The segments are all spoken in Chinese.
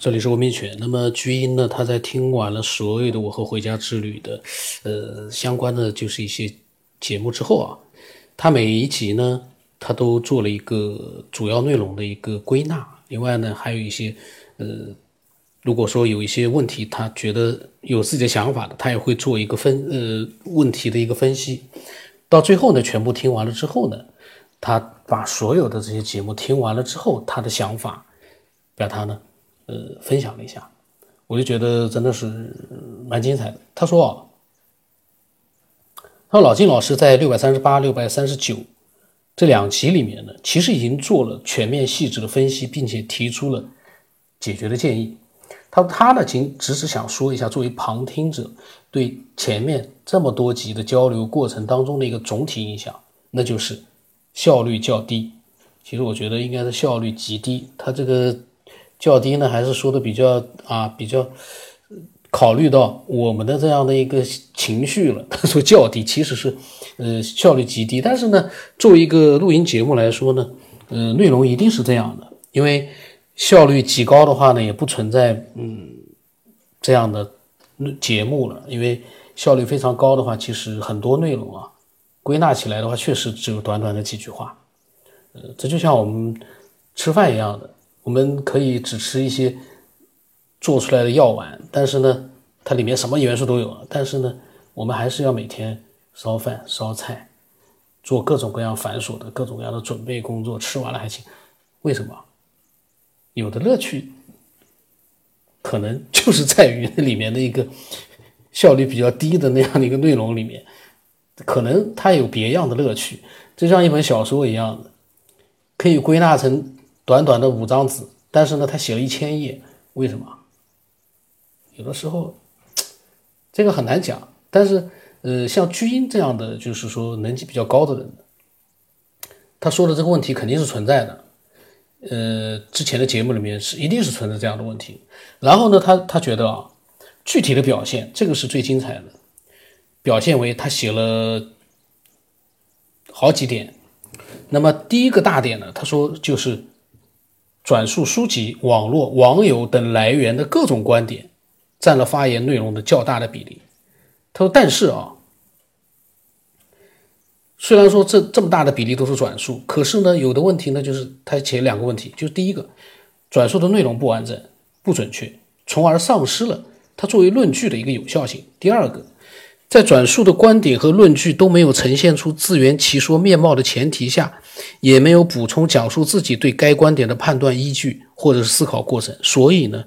这里是文明犬。那么菊英呢，他在听完了所有的我和回家之旅的，呃，相关的就是一些节目之后啊，他每一集呢，他都做了一个主要内容的一个归纳。另外呢，还有一些，呃，如果说有一些问题，他觉得有自己的想法的，他也会做一个分，呃，问题的一个分析。到最后呢，全部听完了之后呢，他把所有的这些节目听完了之后，他的想法表达呢。呃，分享了一下，我就觉得真的是蛮精彩的。他说啊，他说老金老师在六百三十八、六百三十九这两集里面呢，其实已经做了全面细致的分析，并且提出了解决的建议。他他呢，仅只是想说一下，作为旁听者对前面这么多集的交流过程当中的一个总体印象，那就是效率较低。其实我觉得应该是效率极低。他这个。较低呢，还是说的比较啊，比较考虑到我们的这样的一个情绪了。他 说较低，其实是呃效率极低。但是呢，作为一个录音节目来说呢，呃，内容一定是这样的，因为效率极高的话呢，也不存在嗯这样的节目了。因为效率非常高的话，其实很多内容啊，归纳起来的话，确实只有短短的几句话。呃，这就像我们吃饭一样的。我们可以只吃一些做出来的药丸，但是呢，它里面什么元素都有。但是呢，我们还是要每天烧饭、烧菜，做各种各样繁琐的各种各样的准备工作。吃完了还行，为什么？有的乐趣可能就是在于那里面的一个效率比较低的那样的一个内容里面，可能它有别样的乐趣，就像一本小说一样的，可以归纳成。短短的五张纸，但是呢，他写了一千页，为什么？有的时候 这个很难讲。但是，呃，像巨婴这样的，就是说能级比较高的人，他说的这个问题肯定是存在的。呃，之前的节目里面是一定是存在这样的问题。然后呢，他他觉得啊，具体的表现这个是最精彩的，表现为他写了好几点。那么第一个大点呢，他说就是。转述书籍、网络、网友等来源的各种观点，占了发言内容的较大的比例。他说：“但是啊，虽然说这这么大的比例都是转述，可是呢，有的问题呢，就是他前两个问题，就是第一个，转述的内容不完整、不准确，从而丧失了他作为论据的一个有效性。第二个。”在转述的观点和论据都没有呈现出自圆其说面貌的前提下，也没有补充讲述自己对该观点的判断依据或者是思考过程，所以呢，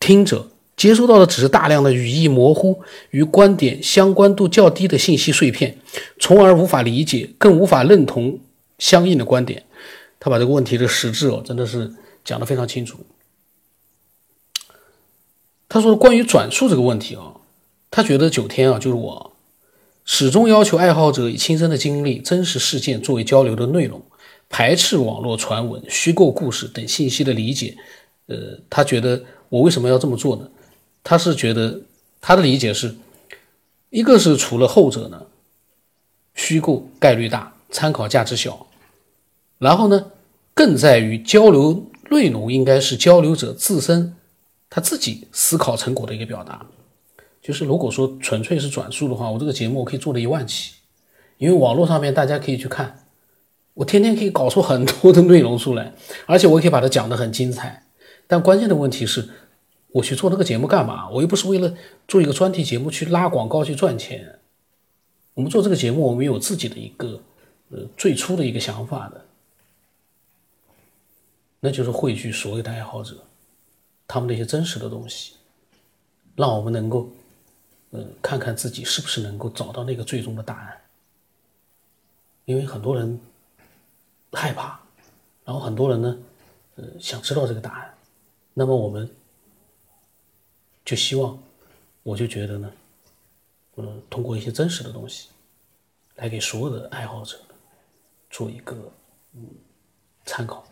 听者接收到的只是大量的语义模糊与观点相关度较低的信息碎片，从而无法理解，更无法认同相应的观点。他把这个问题的实质哦，真的是讲得非常清楚。他说关于转述这个问题啊。他觉得九天啊，就是我始终要求爱好者以亲身的经历、真实事件作为交流的内容，排斥网络传闻、虚构故事等信息的理解。呃，他觉得我为什么要这么做呢？他是觉得他的理解是，一个是除了后者呢，虚构概率大，参考价值小，然后呢，更在于交流内容应该是交流者自身他自己思考成果的一个表达。就是如果说纯粹是转述的话，我这个节目我可以做了一万期，因为网络上面大家可以去看，我天天可以搞出很多的内容出来，而且我可以把它讲得很精彩。但关键的问题是，我去做那个节目干嘛？我又不是为了做一个专题节目去拉广告去赚钱。我们做这个节目，我们有自己的一个呃最初的一个想法的，那就是汇聚所有的爱好者，他们那些真实的东西，让我们能够。呃，看看自己是不是能够找到那个最终的答案，因为很多人害怕，然后很多人呢，呃，想知道这个答案，那么我们就希望，我就觉得呢，呃，通过一些真实的东西，来给所有的爱好者做一个嗯参考，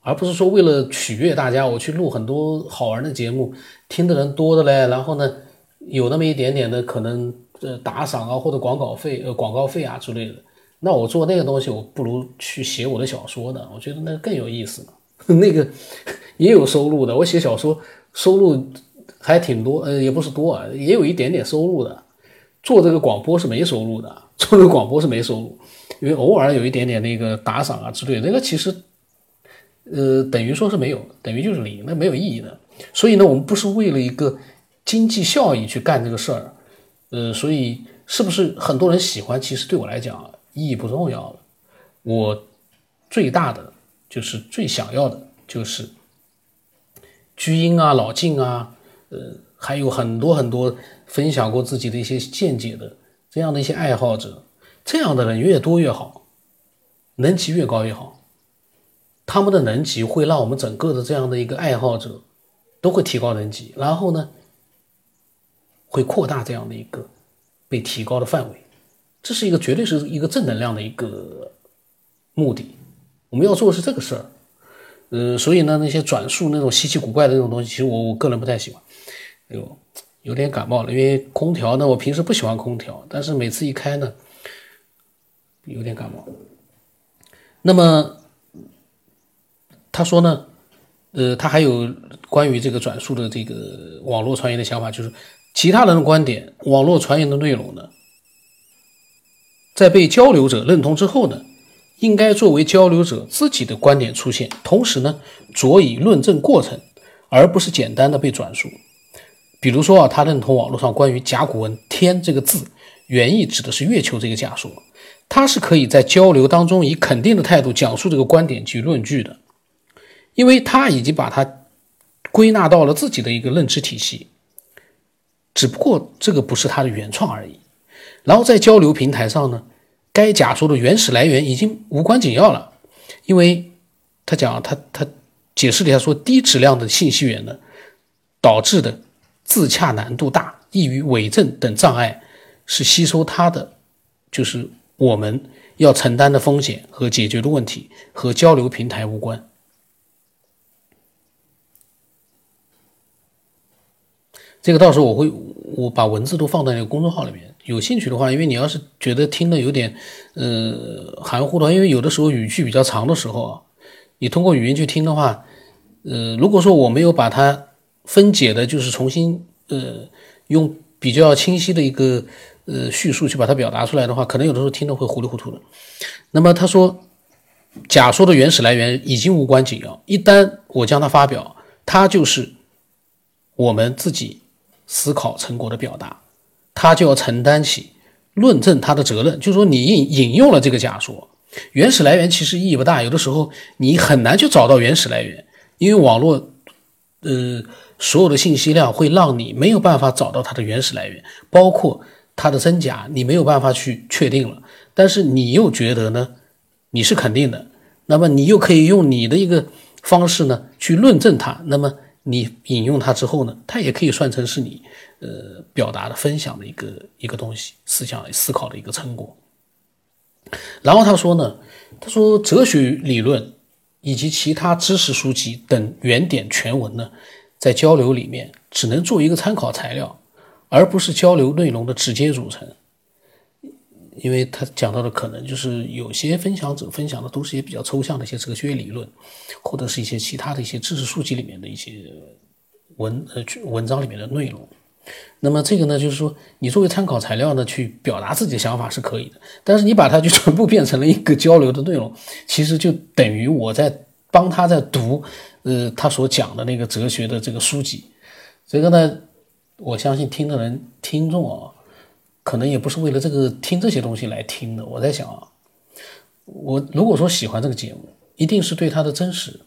而不是说为了取悦大家，我去录很多好玩的节目，听的人多的嘞，然后呢。有那么一点点的可能，呃，打赏啊，或者广告费，呃，广告费啊之类的。那我做那个东西，我不如去写我的小说呢。我觉得那更有意思。那个也有收入的。我写小说收入还挺多，呃，也不是多啊，也有一点点收入的。做这个广播是没收入的，做这个广播是没收入，因为偶尔有一点点那个打赏啊之类的，那个其实，呃，等于说是没有，等于就是零，那没有意义的。所以呢，我们不是为了一个经济效益去干这个事儿，呃，所以是不是很多人喜欢，其实对我来讲意义不重要了。我最大的就是最想要的就是居英啊、老静啊，呃，还有很多很多分享过自己的一些见解的这样的一些爱好者，这样的人越多越好，能级越高越好。他们的能级会让我们整个的这样的一个爱好者都会提高能级，然后呢，会扩大这样的一个被提高的范围。这是一个绝对是一个正能量的一个。目的，我们要做的是这个事儿，呃，所以呢，那些转述那种稀奇古怪的那种东西，其实我我个人不太喜欢。哎呦，有点感冒了，因为空调呢，我平时不喜欢空调，但是每次一开呢，有点感冒。那么他说呢，呃，他还有关于这个转述的这个网络传言的想法，就是其他人的观点，网络传言的内容呢，在被交流者认同之后呢。应该作为交流者自己的观点出现，同时呢，着以论证过程，而不是简单的被转述。比如说啊，他认同网络上关于甲骨文“天”这个字原意指的是月球这个假说，他是可以在交流当中以肯定的态度讲述这个观点及论据的，因为他已经把它归纳到了自己的一个认知体系，只不过这个不是他的原创而已。然后在交流平台上呢。该假说的原始来源已经无关紧要了，因为他讲他他解释了一下说低质量的信息源呢导致的自洽难度大、易于伪证等障碍是吸收它的，就是我们要承担的风险和解决的问题和交流平台无关。这个到时候我会我把文字都放在那个公众号里面。有兴趣的话，因为你要是觉得听的有点，呃，含糊的话，因为有的时候语句比较长的时候啊，你通过语音去听的话，呃，如果说我没有把它分解的，就是重新，呃，用比较清晰的一个，呃，叙述去把它表达出来的话，可能有的时候听的会糊里糊涂的。那么他说，假说的原始来源已经无关紧要，一旦我将它发表，它就是我们自己思考成果的表达。他就要承担起论证他的责任，就是说你引引用了这个假说，原始来源其实意义不大，有的时候你很难去找到原始来源，因为网络，呃，所有的信息量会让你没有办法找到它的原始来源，包括它的真假，你没有办法去确定了。但是你又觉得呢，你是肯定的，那么你又可以用你的一个方式呢去论证它，那么你引用它之后呢，它也可以算成是你。呃，表达的、分享的一个一个东西，思想思考的一个成果。然后他说呢，他说哲学理论以及其他知识书籍等原点全文呢，在交流里面只能做一个参考材料，而不是交流内容的直接组成。因为他讲到的可能就是有些分享者分享的都是一些比较抽象的一些哲学理论，或者是一些其他的一些知识书籍里面的一些文呃文章里面的内容。那么这个呢，就是说，你作为参考材料呢，去表达自己的想法是可以的。但是你把它就全部变成了一个交流的内容，其实就等于我在帮他在读，呃，他所讲的那个哲学的这个书籍。这个呢，我相信听的人听众啊，可能也不是为了这个听这些东西来听的。我在想啊，我如果说喜欢这个节目，一定是对它的真实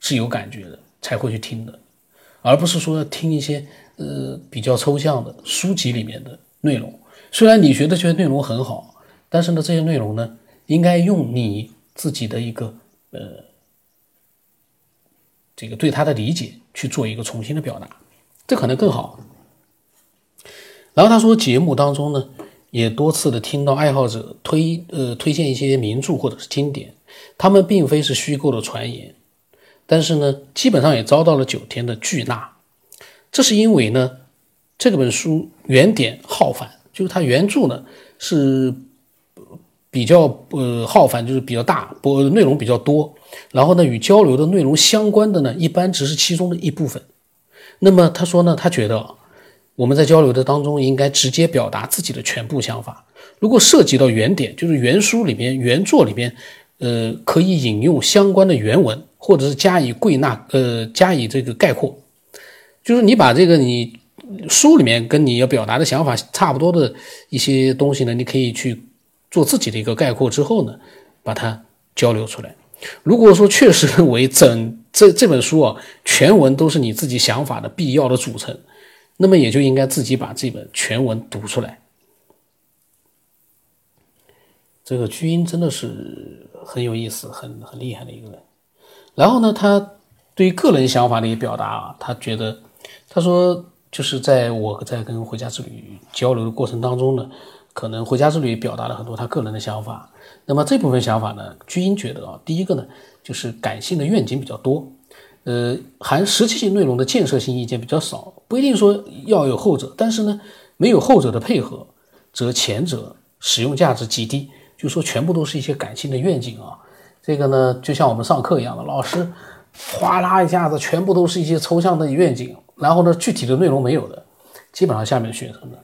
是有感觉的，才会去听的，而不是说听一些。呃，比较抽象的书籍里面的内容，虽然你觉得这些内容很好，但是呢，这些内容呢，应该用你自己的一个呃，这个对他的理解去做一个重新的表达，这可能更好。然后他说，节目当中呢，也多次的听到爱好者推呃推荐一些名著或者是经典，他们并非是虚构的传言，但是呢，基本上也遭到了九天的拒纳。这是因为呢，这本书原点浩繁，就是它原著呢是比较呃浩繁，就是比较大，不内容比较多，然后呢，与交流的内容相关的呢，一般只是其中的一部分。那么他说呢，他觉得我们在交流的当中应该直接表达自己的全部想法。如果涉及到原点，就是原书里面、原作里面，呃，可以引用相关的原文，或者是加以归纳，呃，加以这个概括。就是你把这个你书里面跟你要表达的想法差不多的一些东西呢，你可以去做自己的一个概括之后呢，把它交流出来。如果说确实认为整这这本书啊全文都是你自己想法的必要的组成，那么也就应该自己把这本全文读出来。这个居英真的是很有意思、很很厉害的一个人。然后呢，他对于个人想法的一个表达啊，他觉得。他说：“就是在我在跟回家之旅交流的过程当中呢，可能回家之旅表达了很多他个人的想法。那么这部分想法呢，居英觉得啊，第一个呢，就是感性的愿景比较多，呃，含实际性内容的建设性意见比较少。不一定说要有后者，但是呢，没有后者的配合，则前者使用价值极低。就说全部都是一些感性的愿景啊，这个呢，就像我们上课一样的，老师哗啦一下子，全部都是一些抽象的愿景。”然后呢，具体的内容没有的，基本上下面的学生呢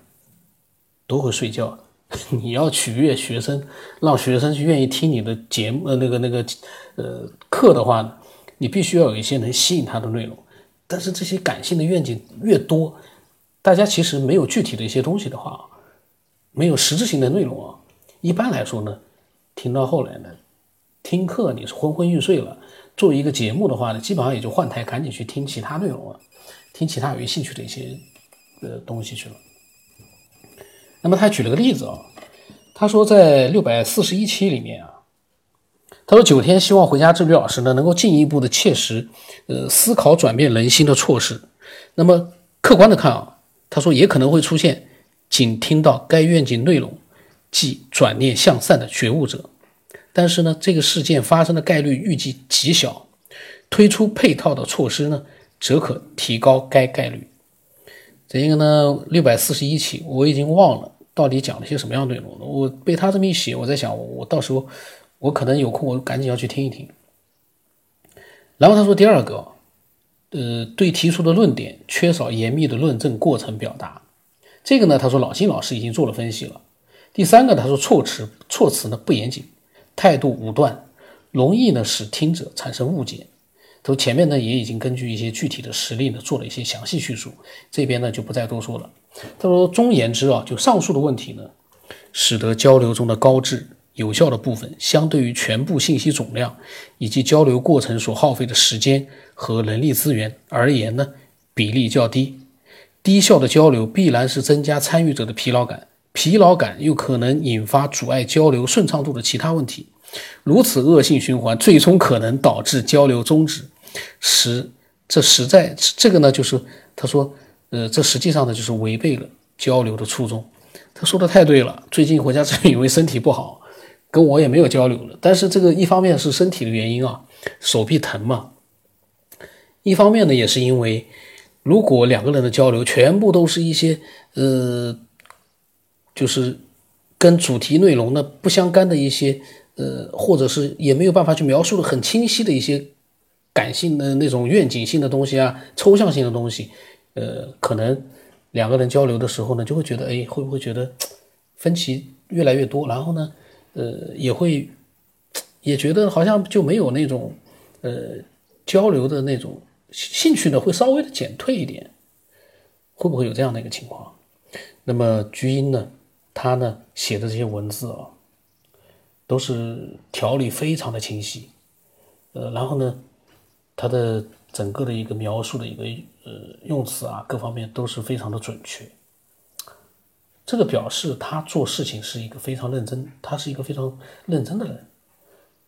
都会睡觉。你要取悦学生，让学生去愿意听你的节目呃那个那个呃课的话，你必须要有一些能吸引他的内容。但是这些感性的愿景越多，大家其实没有具体的一些东西的话，没有实质性的内容啊。一般来说呢，听到后来呢，听课你是昏昏欲睡了，做一个节目的话呢，基本上也就换台，赶紧去听其他内容了。听其他有兴趣的一些呃东西去了。那么他举了个例子啊，他说在六百四十一期里面啊，他说九天希望回家之旅老师呢能够进一步的切实呃思考转变人心的措施。那么客观的看啊，他说也可能会出现仅听到该愿景内容即转念向善的觉悟者，但是呢这个事件发生的概率预计极小，推出配套的措施呢。则可提高该概率。这一个呢，六百四十一期我已经忘了到底讲了些什么样内容了。我被他这么一写，我在想，我到时候我可能有空，我赶紧要去听一听。然后他说第二个，呃，对提出的论点缺少严密的论证过程表达。这个呢，他说老金老师已经做了分析了。第三个，他说措辞措辞呢不严谨，态度武断，容易呢使听者产生误解。都前面呢也已经根据一些具体的实例呢做了一些详细叙述，这边呢就不再多说了。他说，中言之啊，就上述的问题呢，使得交流中的高质有效的部分，相对于全部信息总量以及交流过程所耗费的时间和人力资源而言呢，比例较低。低效的交流必然是增加参与者的疲劳感，疲劳感又可能引发阻碍交流顺畅度的其他问题。如此恶性循环，最终可能导致交流终止。实，这实在这个呢，就是他说，呃，这实际上呢，就是违背了交流的初衷。他说的太对了。最近回家之后因为身体不好，跟我也没有交流了。但是这个一方面是身体的原因啊，手臂疼嘛。一方面呢，也是因为如果两个人的交流全部都是一些呃，就是跟主题内容呢不相干的一些呃，或者是也没有办法去描述的很清晰的一些。感性的那种愿景性的东西啊，抽象性的东西，呃，可能两个人交流的时候呢，就会觉得，哎，会不会觉得分歧越来越多？然后呢，呃，也会也觉得好像就没有那种呃交流的那种兴趣呢，会稍微的减退一点，会不会有这样的一个情况？那么菊英呢，他呢写的这些文字啊，都是条理非常的清晰，呃，然后呢。他的整个的一个描述的一个呃用词啊，各方面都是非常的准确。这个表示他做事情是一个非常认真，他是一个非常认真的人，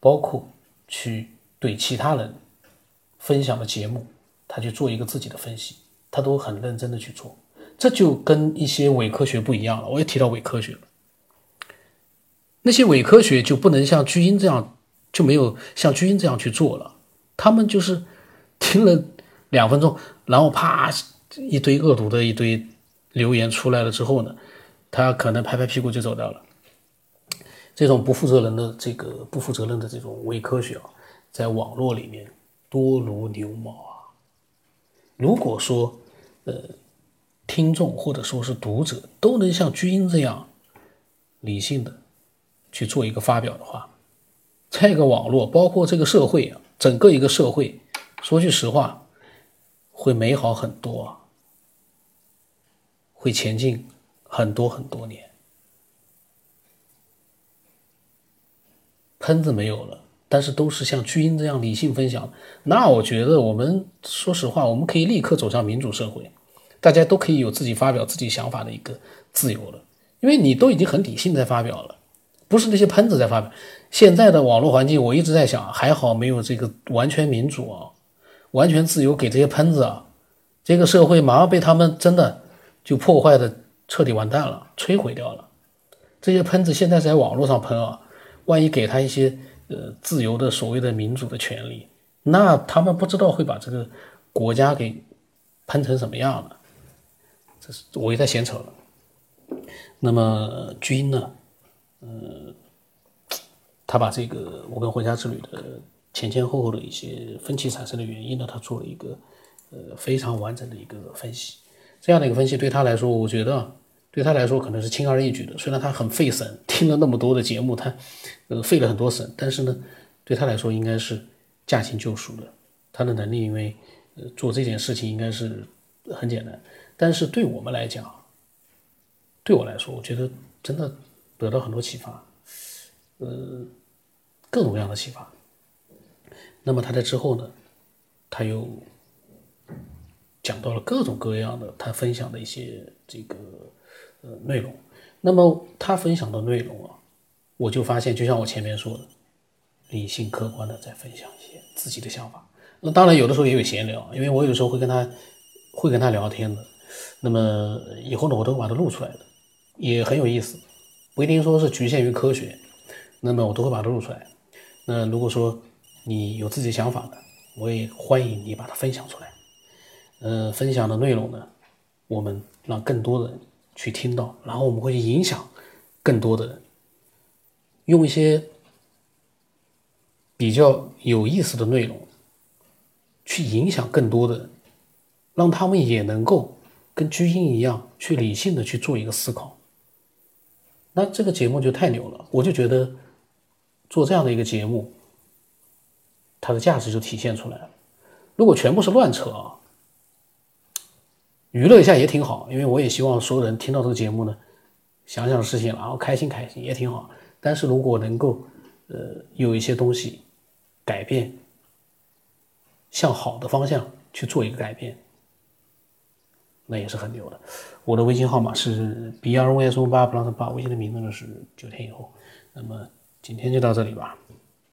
包括去对其他人分享的节目，他去做一个自己的分析，他都很认真的去做。这就跟一些伪科学不一样了。我也提到伪科学了，那些伪科学就不能像巨婴这样，就没有像巨婴这样去做了。他们就是听了两分钟，然后啪一堆恶毒的一堆留言出来了之后呢，他可能拍拍屁股就走掉了。这种不负责任的这个不负责任的这种伪科学啊，在网络里面多如牛毛啊！如果说，呃，听众或者说是读者都能像居英这样理性的去做一个发表的话，这个网络包括这个社会啊，整个一个社会，说句实话，会美好很多啊，会前进很多很多年。喷子没有了，但是都是像巨婴这样理性分享，那我觉得我们说实话，我们可以立刻走向民主社会，大家都可以有自己发表自己想法的一个自由了，因为你都已经很理性在发表了，不是那些喷子在发表。现在的网络环境，我一直在想，还好没有这个完全民主啊，完全自由给这些喷子啊，这个社会马上被他们真的就破坏的彻底完蛋了，摧毁掉了。这些喷子现在在网络上喷啊。万一给他一些呃自由的所谓的民主的权利，那他们不知道会把这个国家给喷成什么样了。这是我也在闲扯了。那么军呢，呃，他把这个我跟回家之旅的前前后后的一些分歧产生的原因呢，他做了一个呃非常完整的一个分析。这样的一个分析对他来说，我觉得。对他来说可能是轻而易举的，虽然他很费神，听了那么多的节目，他呃费了很多神，但是呢，对他来说应该是驾轻就熟的。他的能力，因为做这件事情应该是很简单，但是对我们来讲，对我来说，我觉得真的得到很多启发，呃，各种各样的启发。那么他在之后呢，他又讲到了各种各样的他分享的一些这个。呃，内容，那么他分享的内容啊，我就发现，就像我前面说的，理性客观的在分享一些自己的想法。那当然有的时候也有闲聊，因为我有的时候会跟他会跟他聊天的。那么以后呢，我都会把它录出来的，也很有意思，不一定说是局限于科学。那么我都会把它录出来。那如果说你有自己想法的，我也欢迎你把它分享出来。呃，分享的内容呢，我们让更多的人。去听到，然后我们会去影响更多的人，用一些比较有意思的内容去影响更多的人，让他们也能够跟居英一样去理性的去做一个思考。那这个节目就太牛了，我就觉得做这样的一个节目，它的价值就体现出来了。如果全部是乱扯啊！娱乐一下也挺好，因为我也希望所有人听到这个节目呢，想想事情，然后开心开心也挺好。但是如果能够，呃，有一些东西改变，向好的方向去做一个改变，那也是很牛的。我的微信号码是 b r v s o 八 plus 八，微信的名字呢是九天以后。那么今天就到这里吧。